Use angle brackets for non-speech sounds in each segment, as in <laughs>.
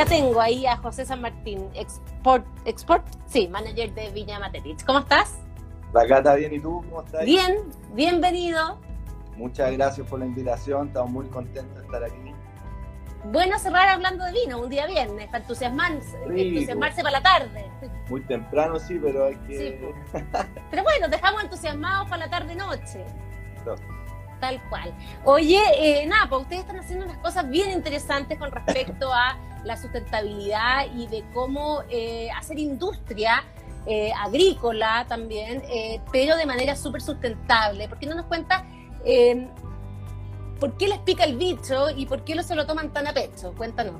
ya tengo ahí a José San Martín, Export, Export sí, manager de Viña Matetich. ¿Cómo estás? Acá está bien, ¿y tú cómo estás? Bien, bienvenido. Muchas gracias por la invitación, estamos muy contentos de estar aquí. Bueno cerrar hablando de vino, un día viernes, para entusiasmarse, entusiasmarse para la tarde. Muy temprano, sí, pero hay que... <laughs> pero bueno, dejamos entusiasmados para la tarde-noche. Tal cual. Oye, eh, nada, pues ustedes están haciendo unas cosas bien interesantes con respecto a la sustentabilidad y de cómo eh, hacer industria eh, agrícola también, eh, pero de manera súper sustentable. ¿Por qué no nos cuenta por qué les pica el bicho y por qué no se lo toman tan a pecho? Cuéntanos.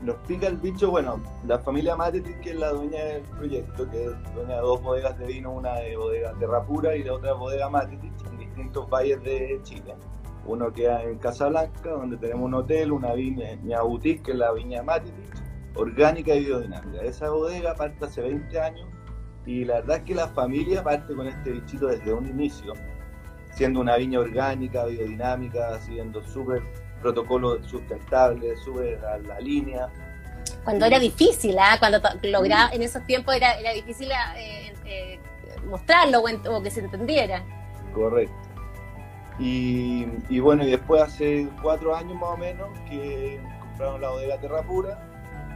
Nos pica el bicho, bueno, la familia Matetic, que es la dueña del proyecto, que es dueña de dos bodegas de vino, una de bodega de Rapura y la otra bodega Matetic, en distintos valles de Chile. Uno queda en Casablanca, donde tenemos un hotel, una viña boutique, que es la viña Matetic, orgánica y biodinámica. Esa bodega parte hace 20 años y la verdad es que la familia parte con este bichito desde un inicio, siendo una viña orgánica, biodinámica, siguiendo súper protocolo sustentable, súper a la línea. Cuando era difícil, ¿eh? cuando lograba, en esos tiempos era, era difícil eh, eh, mostrarlo o, que se entendiera. Correcto. Y, y, bueno, y después hace cuatro años más o menos que compraron la bodega Terra Pura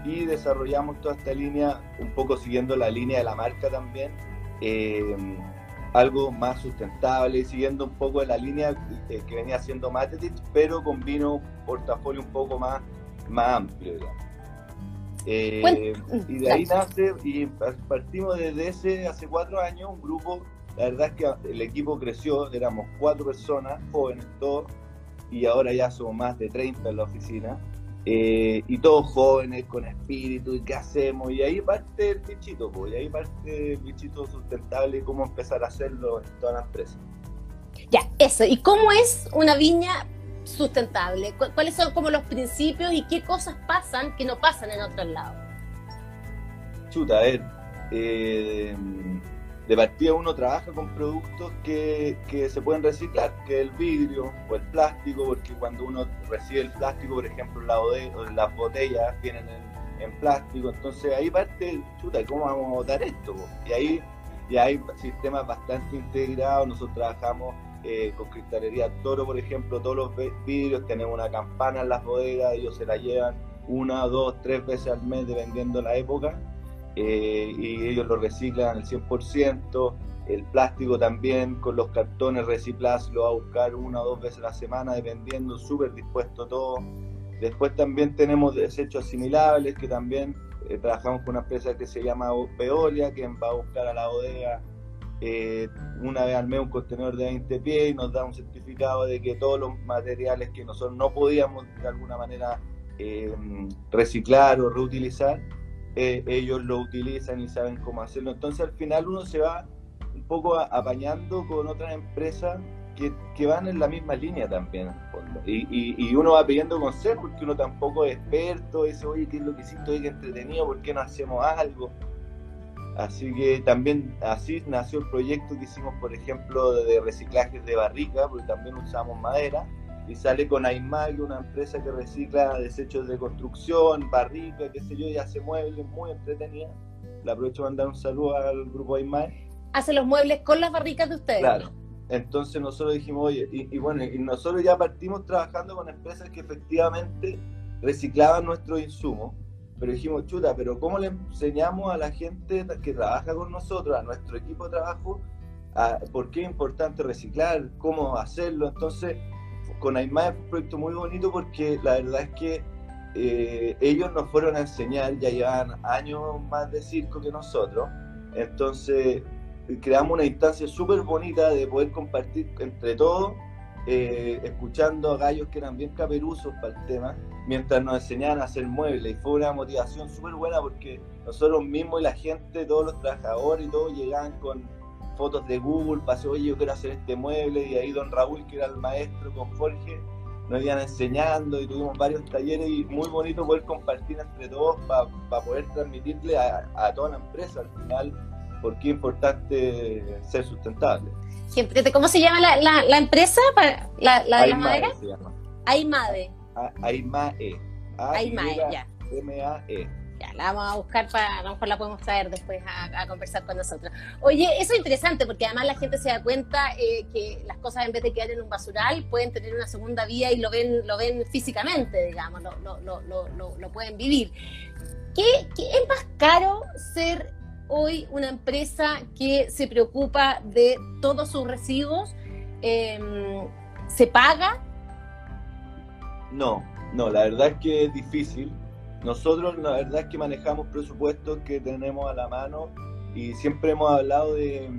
y desarrollamos toda esta línea, un poco siguiendo la línea de la marca también, eh, algo más sustentable, siguiendo un poco la línea que venía haciendo Matetich, pero con vino portafolio un poco más, más amplio, eh, y de ahí nace, y partimos desde ese, hace cuatro años, un grupo, la verdad es que el equipo creció, éramos cuatro personas, jóvenes todos, y ahora ya somos más de 30 en la oficina. Eh, y todos jóvenes, con espíritu, y qué hacemos, y ahí parte el bichito, pues, y ahí parte el bichito sustentable y cómo empezar a hacerlo en todas las empresas. Ya, eso, ¿y cómo es una viña sustentable? ¿Cuáles son como los principios y qué cosas pasan que no pasan en otros lados? Chuta, a ver, eh, de partida uno trabaja con productos que, se pueden reciclar, que el vidrio o el plástico, porque cuando uno recibe el plástico, por ejemplo, la las botellas vienen en, plástico, entonces ahí parte, chuta, ¿cómo vamos a botar esto? Y ahí ya hay sistemas bastante integrados, nosotros trabajamos eh, con cristalería Toro, por ejemplo, todos los vidrios, tenemos una campana en las bodegas, ellos se la llevan una, dos, tres veces al mes, dependiendo la época, eh, y ellos lo reciclan al 100%. El plástico también con los cartones reciclados lo va a buscar una o dos veces a la semana, dependiendo, súper dispuesto todo. Después también tenemos desechos asimilables que también eh, trabajamos con una empresa que se llama Veolia, que va a buscar a la bodega eh, una vez al mes un contenedor de 20 pies y nos da un certificado de que todos los materiales que nosotros no podíamos de alguna manera reciclar o reutilizar, eh, ellos lo utilizan y saben cómo hacerlo. Entonces al final uno se va un poco apañando con otras empresas que, que, van en la misma línea también, Y, y, uno va pidiendo consejos porque uno tampoco es experto, dice, oye, ¿qué es lo que hiciste hoy? Qué entretenido, ¿por qué no hacemos algo? Así que también así nació el proyecto que hicimos, por ejemplo, de reciclajes de barrica, porque también usamos madera y sale con Aymar, una empresa que recicla desechos de construcción, barrica, qué sé yo, y hace muebles muy entretenida. Le aprovecho para mandar un saludo al grupo Aymar. Hace los muebles con las barricas de ustedes. Claro. Entonces nosotros dijimos, oye, y, bueno, y nosotros ya partimos trabajando con empresas que efectivamente reciclaban nuestros insumos, pero dijimos, chuta, pero ¿cómo le enseñamos a la gente que trabaja con nosotros, a nuestro equipo de trabajo, a, por qué es importante reciclar, cómo hacerlo? Entonces con Aymar fue un proyecto muy bonito porque la verdad es que eh, ellos nos fueron a enseñar, ya llevan años más de circo que nosotros, entonces creamos una instancia súper bonita de poder compartir entre todos, eh, escuchando a gallos que eran bien caperuzos para el tema, mientras nos enseñaban a hacer muebles, y fue una motivación súper buena porque nosotros mismos y la gente, todos los trabajadores y todos llegaban con fotos de Google, pasé, oye, yo quiero hacer este mueble, y ahí don Raúl, que era el maestro con Jorge, nos iban enseñando y tuvimos varios talleres y muy bonito poder compartir entre todos para poder transmitirle a, toda la empresa al final por qué es importante ser sustentable. ¿Cómo se llama la, la, empresa? ¿La, la de las maderas? Aimae. Aimae, ya. M-A-E. La vamos a buscar para, a lo mejor la podemos traer después a, conversar con nosotros. Oye, eso es interesante porque además la gente se da cuenta eh, que las cosas en vez de quedar en un basural pueden tener una segunda vía y lo ven, lo ven físicamente, digamos, lo, lo, lo, lo pueden vivir. ¿Qué, ¿Qué, es más caro ser hoy una empresa que se preocupa de todos sus residuos? Em, ¿Se paga? No, no, la verdad es que es difícil. Nosotros la verdad es que manejamos presupuestos que tenemos a la mano y siempre hemos hablado de...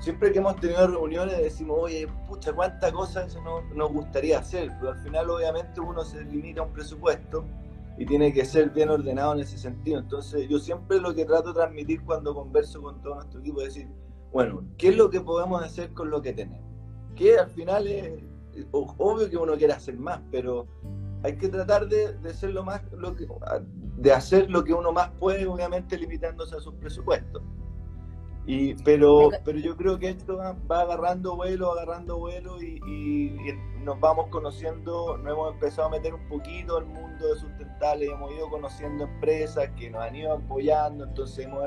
Siempre que hemos tenido reuniones decimos, oye, pucha, cuánta cosa eso no, nos gustaría hacer, pero al final obviamente uno se limita a un presupuesto y tiene que ser bien ordenado en ese sentido. Entonces yo siempre lo que trato de transmitir cuando converso con todo nuestro equipo es decir, bueno, ¿qué es lo que podemos hacer con lo que tenemos? Que al final es obvio que uno quiere hacer más, pero hay que tratar de, de lo más, lo que, de hacer lo que uno más puede, obviamente limitándose a sus presupuestos. Y, pero, pero yo creo que esto va, agarrando vuelo, agarrando vuelo y, nos vamos conociendo, nos hemos empezado a meter un poquito al mundo de sustentable, hemos ido conociendo empresas que nos han ido apoyando, entonces hemos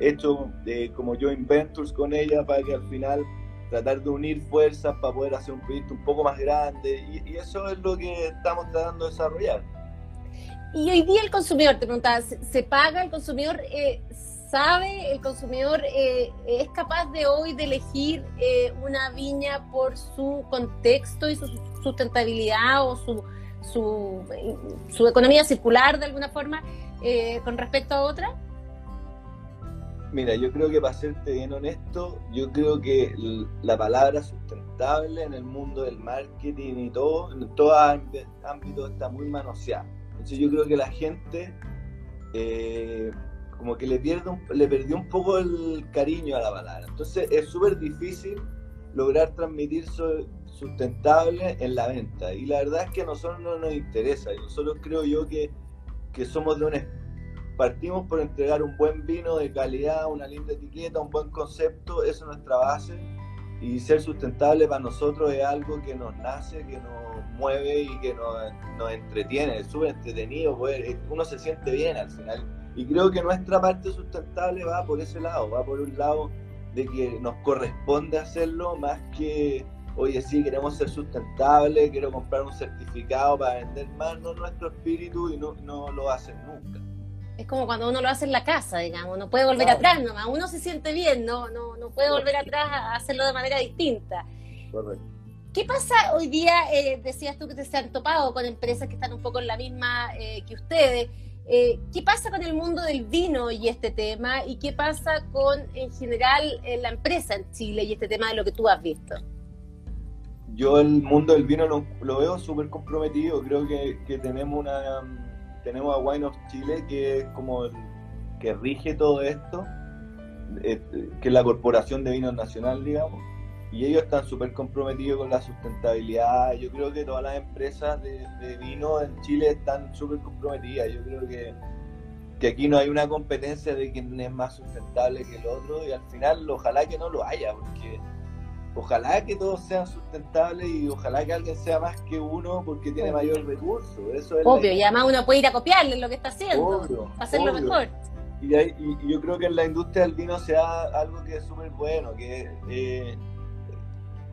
hecho eh, como joint ventures con ellas para que al final tratar de unir fuerzas para poder hacer un proyecto un poco más grande y, eso es lo que estamos tratando de desarrollar. Y hoy día el consumidor, te preguntaba, ¿se paga el consumidor? Eh, ¿Sabe el consumidor eh, es capaz de hoy de elegir eh, una viña por su contexto y su sustentabilidad o su, su, su economía circular de alguna forma con respecto a otra? Mira, yo creo que para serte bien honesto, yo creo que la palabra sustentable en el mundo del marketing y todo, en todo ámbito está muy manoseada. Entonces yo creo que la gente eh, como que le, pierde le perdió un poco el cariño a la palabra. Entonces es súper difícil lograr transmitir sustentable en la venta. Y la verdad es que a nosotros no nos interesa. Nosotros creo yo que, que somos de un partimos por entregar un buen vino de calidad, una linda etiqueta, un buen concepto, eso es nuestra base. Y ser sustentable para nosotros es algo que nos nace, que nos mueve y que nos, entretiene, es súper entretenido, pues, uno se siente bien al final. Y creo que nuestra parte sustentable va por ese lado, va por un lado de que nos corresponde hacerlo más que, oye, sí, queremos ser sustentables, quiero comprar un certificado para vender más, no nuestro espíritu y no, no lo hacen nunca es como cuando uno lo hace en la casa, digamos, no puede volver atrás nomás, uno se siente bien, no, no, no puede volver atrás a hacerlo de manera distinta. Correcto. ¿Qué pasa hoy día? Eh, decías tú que te se han topado con empresas que están un poco en la misma eh, que ustedes. Eh, ¿Qué pasa con el mundo del vino y este tema? ¿Y qué pasa con, en general, la empresa en Chile y este tema de lo que tú has visto? Yo el mundo del vino lo, veo súper comprometido. Creo que, que tenemos una tenemos a Wine of Chile, que es como el que rige todo esto, eh, que es la Corporación de Vinos Nacional, digamos, y ellos están súper comprometidos con la sustentabilidad. Yo creo que todas las empresas de, vino en Chile están súper comprometidas. Yo creo que, que aquí no hay una competencia de quién es más sustentable que el otro, y al final ojalá que no lo haya, porque ojalá que todos sean sustentables y ojalá que alguien sea más que uno porque tiene mayor recurso. Eso es Obvio, y además uno puede ir a copiarle lo que está haciendo, hacerlo mejor. Y, yo creo que en la industria del vino sea algo que es súper bueno, que eh,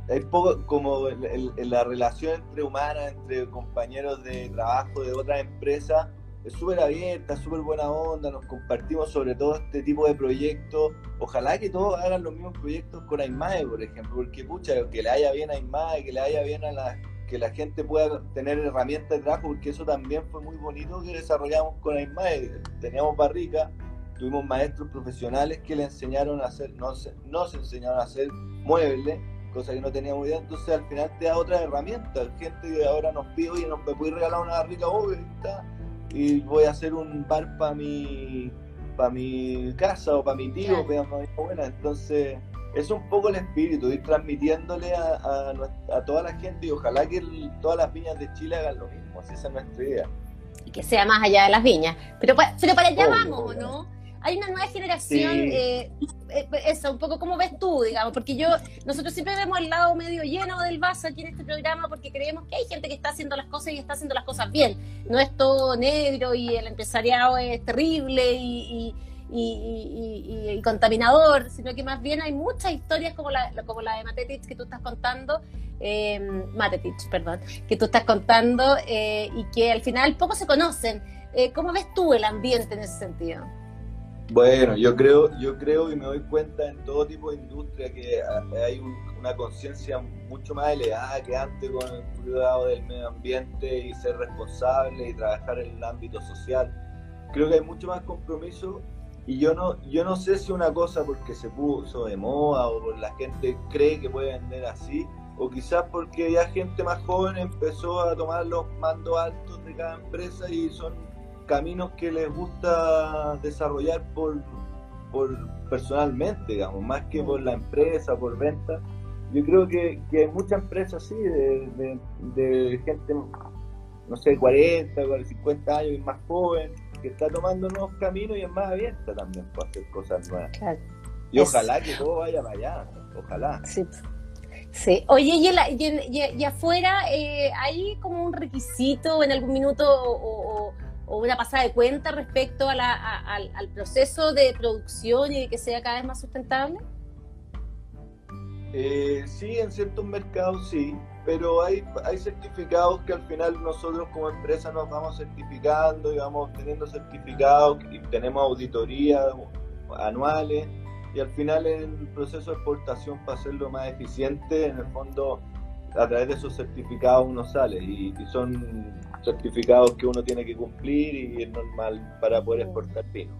es poco como en la relación entre humanas, entre compañeros de trabajo de otras empresas, es súper abierta, súper buena onda, nos compartimos sobre todo este tipo de proyectos. Ojalá que todos hagan los mismos proyectos con AIMAE, por ejemplo, porque pucha, que le haya bien a AIMAE, que le haya bien a la que la gente pueda tener herramientas de trabajo, porque eso también fue muy bonito que desarrollamos con AIMAE. Teníamos barrica, tuvimos maestros profesionales que le enseñaron a hacer, nos, nos enseñaron a hacer muebles, cosa que no teníamos idea, entonces al final te da otra herramienta. Gente que ahora nos pide, oye, ¿nos me regalar una barrica? Obvio, está y voy a hacer un bar para mi para mi casa o para mi tío, para mi abuela. Entonces, es un poco el espíritu, ir transmitiéndole a, a, toda la gente y ojalá que todas las viñas de Chile hagan lo mismo, así esa es nuestra idea. Y que sea más allá de las viñas. Pero, pero para allá vamos, ¿no? Hay una nueva generación, eh, eh, eso, un poco como ves tú, digamos, porque yo, nosotros siempre vemos el lado medio lleno del vaso aquí en este programa porque creemos que hay gente que está haciendo las cosas y está haciendo las cosas bien. No es todo negro y el empresariado es terrible y, y, contaminador, sino que más bien hay muchas historias como la, como la de Matetich que tú estás contando, eh, Matetich, perdón, que tú estás contando eh, y que al final poco se conocen. ¿Cómo ves tú el ambiente en ese sentido? Bueno, yo creo, yo creo y me doy cuenta en todo tipo de industria que hay una conciencia mucho más elevada que antes con el cuidado del medio ambiente y ser responsable y trabajar en el ámbito social. Creo que hay mucho más compromiso y yo no, yo no sé si una cosa porque se puso de moda o porque la gente cree que puede vender así, o quizás porque ya gente más joven empezó a tomar los mandos altos de cada empresa y son caminos que les gusta desarrollar por, por personalmente, digamos, más que por la empresa, por venta. Yo creo que, que hay muchas empresas así, de, de, gente, no sé, 40, 50 años y más joven, que está tomando nuevos caminos y es más abierta también para hacer cosas nuevas. Y ojalá que todo vaya para allá, ojalá. Sí. Sí, oye, y, afuera, eh, ¿hay como un requisito en algún minuto o, o una pasada de cuenta respecto a la, al, proceso de producción y de que sea cada vez más sustentable? Eh, sí, en ciertos mercados sí, pero hay, hay certificados que al final nosotros como empresa nos vamos certificando y vamos obteniendo certificados y tenemos auditorías anuales y al final el proceso de exportación para hacerlo más eficiente, en el fondo a través de esos certificados uno sale y, son certificados que uno tiene que cumplir y es normal para poder exportar vino.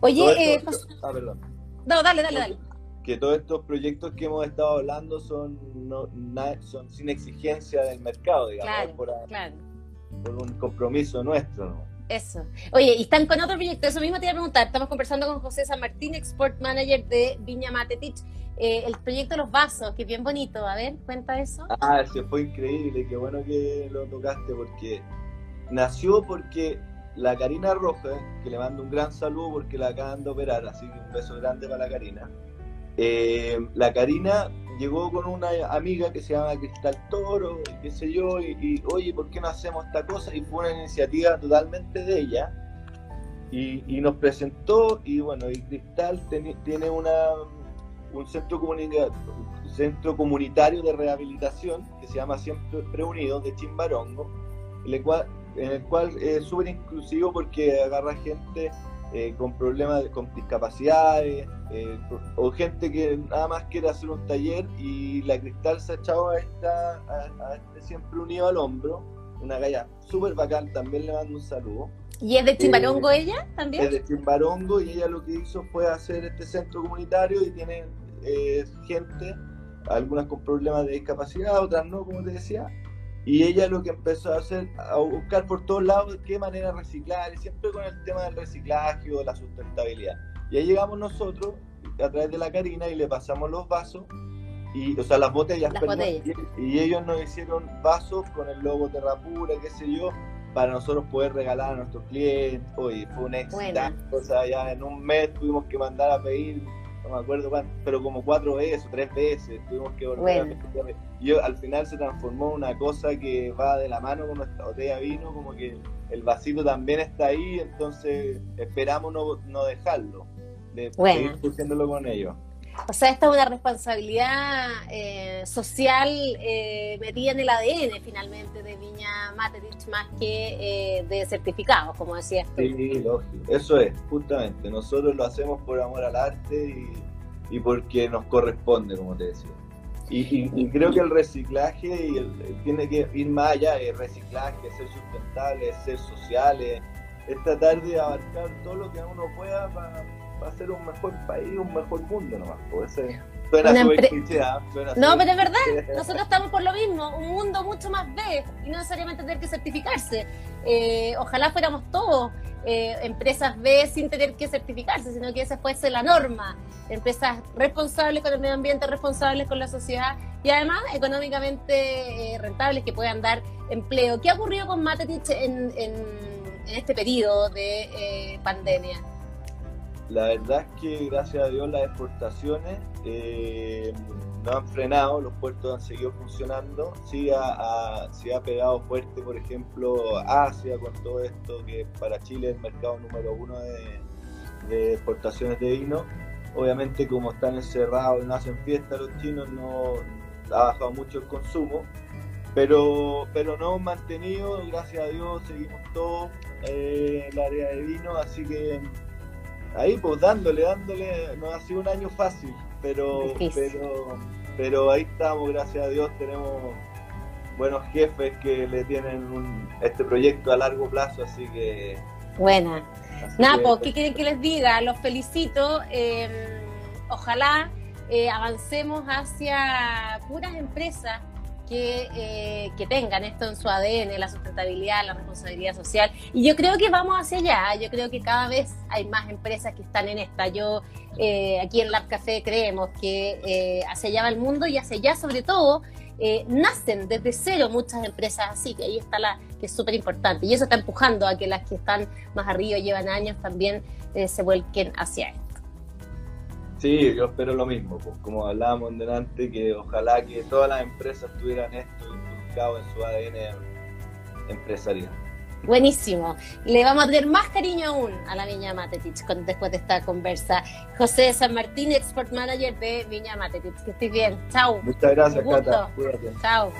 Oye, eh, ah, perdón. No, dale, dale, dale. Que todos estos proyectos que hemos estado hablando son, no, son sin exigencia del mercado, digamos, por, por, un compromiso nuestro. ¿no? Eso. Oye, y están con otro proyecto, eso mismo te iba a preguntar. Estamos conversando con José San Martín, Export Manager de Viña Matetich. Eh, el proyecto los vasos, que es bien bonito. A ver, cuenta eso. Ah, sí, fue increíble. Qué bueno que lo tocaste porque nació porque la Karina Roja, que le mando un gran saludo porque la acaban de operar, así que un beso grande para la Karina. Eh, la Karina llegó con una amiga que se llama Cristal Toro, y qué sé yo, y, oye, ¿por qué no hacemos esta cosa? Y fue una iniciativa totalmente de ella. Y, nos presentó, y bueno, y Cristal tiene una, un centro, centro comunitario de rehabilitación que se llama Siempre Unidos de Chimbarongo, el cual, en el cual es súper inclusivo porque agarra gente eh, con problemas, con discapacidades, eh, o gente que nada más quiere hacer un taller y la cristal se ha echado a, esta, a, este siempre unido al hombro, una galla súper bacán, también le mando un saludo. ¿Y es de Chimbarongo eh, ella también? Es de Chimbarongo y ella lo que hizo fue hacer este centro comunitario y tiene gente, algunas con problemas de discapacidad, otras no, como te decía, y ella lo que empezó a hacer, a buscar por todos lados de qué manera reciclar, y siempre con el tema del reciclaje o la sustentabilidad. Y ahí llegamos nosotros a través de la Karina y le pasamos los vasos, y, o sea, las botellas, Y, ellos nos hicieron vasos con el logo Terrapura, qué sé yo, para nosotros poder regalar a nuestros clientes. Oye, fue un éxito. O sea, ya en un mes tuvimos que mandar a pedir no me acuerdo cuánto, pero como cuatro veces o tres veces tuvimos que volver a Y al final se transformó en una cosa que va de la mano con nuestra botella de vino, como que el vasito también está ahí, entonces esperamos no, no dejarlo, de seguir pusiéndolo con ellos. O sea, esta es una responsabilidad eh, social eh, metida en el ADN finalmente de Viña Materich más que eh, de certificados, como decías tú. Sí, lógico. Eso es, justamente. Nosotros lo hacemos por amor al arte y, porque nos corresponde, como te decía. Y, creo que el reciclaje tiene que ir más allá de reciclaje, ser sustentable, ser sociales, es tratar de abarcar todo lo que uno pueda para va a ser un mejor país, un mejor mundo nomás. Puede ser. Suena. No, pero es verdad, <laughs> nosotros estamos por lo mismo, un mundo mucho más B y no necesariamente tener que certificarse. Eh, ojalá fuéramos todos eh, empresas B sin tener que certificarse, sino que esa fuese la norma. Empresas responsables con el medio ambiente, responsables con la sociedad y además económicamente eh, rentables que puedan dar empleo. ¿Qué ha ocurrido con Matetich en, en, en este periodo de pandemia? La verdad es que gracias a Dios las exportaciones eh, no han frenado, los puertos han seguido funcionando, sí ha, ha pegado fuerte, por ejemplo, Asia con todo esto, que para Chile es el mercado número uno de, exportaciones de vino. Obviamente como están encerrados y no hacen fiesta los chinos, no ha bajado mucho el consumo, pero, pero no hemos mantenido, gracias a Dios, seguimos todos eh, el área de vino, así que ahí pues dándole, dándole, no ha sido un año fácil, pero, pero, pero ahí estamos, gracias a Dios, tenemos buenos jefes que le tienen este proyecto a largo plazo, así que... Buena. Napo, ¿qué quieren que les diga? Los felicito. Em, ojalá eh, avancemos hacia puras empresas eh, que, tengan esto en su ADN, la sustentabilidad, la responsabilidad social. Y yo creo que vamos hacia allá, yo creo que cada vez hay más empresas que están en esta. Yo eh, aquí en Lab Café creemos que eh, hacia allá va el mundo y hacia allá sobre todo nacen desde cero muchas empresas así, que ahí está la que es súper importante. Y eso está empujando a que las que están más arriba, llevan años, también se vuelquen hacia esto. Sí, yo espero lo mismo, pues, como hablábamos delante, que ojalá que todas las empresas tuvieran esto inculcado en su ADN empresarial. Buenísimo. Le vamos a tener más cariño aún a la Viña Matetich después de esta conversa. José San Martín, Export Manager de Viña Matetich. Que estés bien. Chao. Muchas gracias, Cata. Cuídate. Chao.